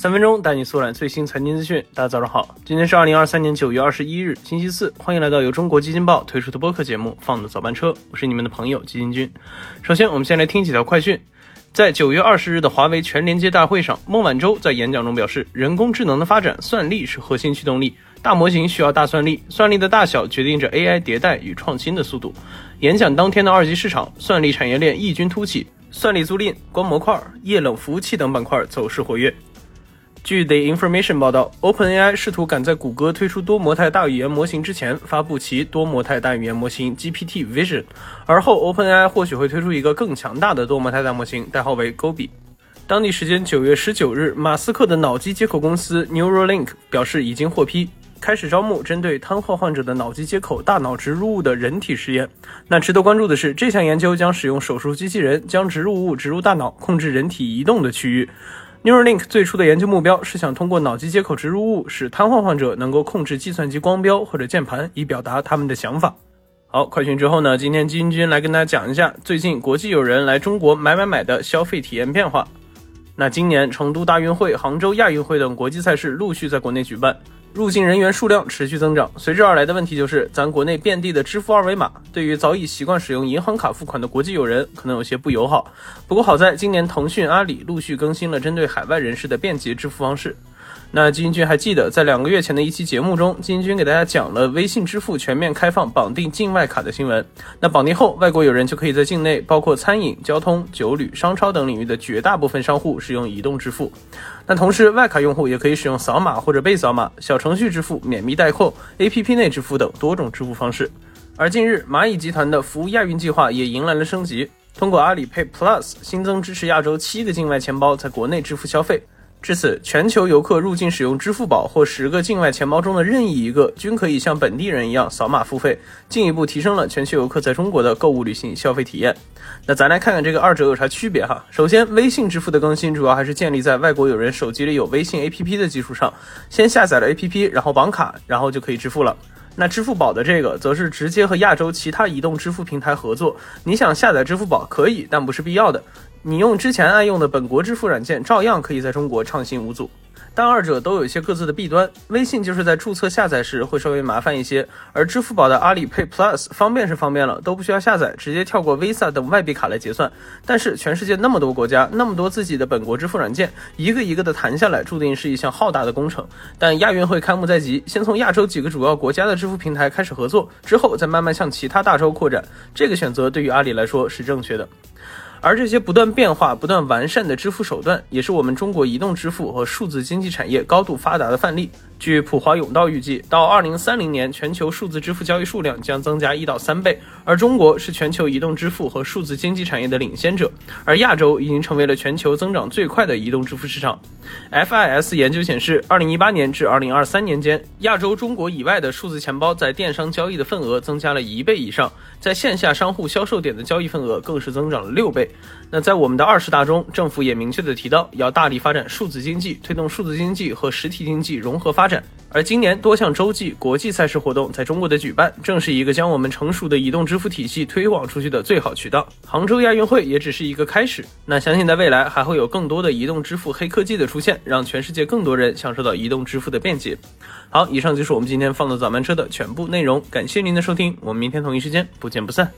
三分钟带你速览最新财经资讯。大家早上好，今天是二零二三年九月二十一日，星期四。欢迎来到由中国基金报推出的播客节目《放的早班车》，我是你们的朋友基金君。首先，我们先来听几条快讯。在九月二十日的华为全连接大会上，孟晚舟在演讲中表示，人工智能的发展，算力是核心驱动力，大模型需要大算力，算力的大小决定着 AI 迭代与创新的速度。演讲当天的二级市场，算力产业链异军突起，算力租赁、光模块、液冷服务器等板块走势活跃。据 The Information 报道，OpenAI 试图赶在谷歌推出多模态大语言模型之前发布其多模态大语言模型 GPT Vision，而后 OpenAI 或许会推出一个更强大的多模态大模型，代号为 Gobi。当地时间九月十九日，马斯克的脑机接口公司 Neuralink 表示已经获批，开始招募针对瘫痪患者的脑机接口大脑植入物的人体实验。那值得关注的是，这项研究将使用手术机器人将植入物植入大脑，控制人体移动的区域。Neuralink 最初的研究目标是想通过脑机接口植入物，使瘫痪患者能够控制计算机光标或者键盘，以表达他们的想法。好，快讯之后呢？今天金君来跟大家讲一下最近国际友人来中国买买买的消费体验变化。那今年成都大运会、杭州亚运会等国际赛事陆续在国内举办。入境人员数量持续增长，随之而来的问题就是，咱国内遍地的支付二维码，对于早已习惯使用银行卡付款的国际友人，可能有些不友好。不过好在今年腾讯、阿里陆续更新了针对海外人士的便捷支付方式。那基金君还记得，在两个月前的一期节目中，基金君给大家讲了微信支付全面开放绑定境外卡的新闻。那绑定后，外国友人就可以在境内，包括餐饮、交通、酒旅、商超等领域的绝大部分商户使用移动支付。那同时，外卡用户也可以使用扫码或者被扫码、小程序支付、免密代扣、APP 内支付等多种支付方式。而近日，蚂蚁集团的服务亚运计划也迎来了升级，通过阿里 Pay Plus 新增支持亚洲七个境外钱包在国内支付消费。至此，全球游客入境使用支付宝或十个境外钱包中的任意一个，均可以像本地人一样扫码付费，进一步提升了全球游客在中国的购物旅行消费体验。那咱来看看这个二者有啥区别哈？首先，微信支付的更新主要还是建立在外国友人手机里有微信 APP 的基础上，先下载了 APP，然后绑卡，然后就可以支付了。那支付宝的这个则是直接和亚洲其他移动支付平台合作，你想下载支付宝可以，但不是必要的。你用之前爱用的本国支付软件，照样可以在中国畅行无阻。但二者都有一些各自的弊端。微信就是在注册下载时会稍微麻烦一些，而支付宝的阿里 Pay Plus 方便是方便了，都不需要下载，直接跳过 Visa 等外币卡来结算。但是全世界那么多国家，那么多自己的本国支付软件，一个一个的谈下来，注定是一项浩大的工程。但亚运会开幕在即，先从亚洲几个主要国家的支付平台开始合作，之后再慢慢向其他大洲扩展，这个选择对于阿里来说是正确的。而这些不断变化、不断完善的支付手段，也是我们中国移动支付和数字经济产业高度发达的范例。据普华永道预计，到二零三零年，全球数字支付交易数量将增加一到三倍，而中国是全球移动支付和数字经济产业的领先者，而亚洲已经成为了全球增长最快的移动支付市场。FIS 研究显示，二零一八年至二零二三年间，亚洲中国以外的数字钱包在电商交易的份额增加了一倍以上，在线下商户销售点的交易份额更是增长了六倍。那在我们的二十大中，政府也明确的提到，要大力发展数字经济，推动数字经济和实体经济融合发展。而今年多项洲际国际赛事活动在中国的举办，正是一个将我们成熟的移动支付体系推广出去的最好渠道。杭州亚运会也只是一个开始，那相信在未来还会有更多的移动支付黑科技的出现，让全世界更多人享受到移动支付的便捷。好，以上就是我们今天放的早班车的全部内容，感谢您的收听，我们明天同一时间不见不散。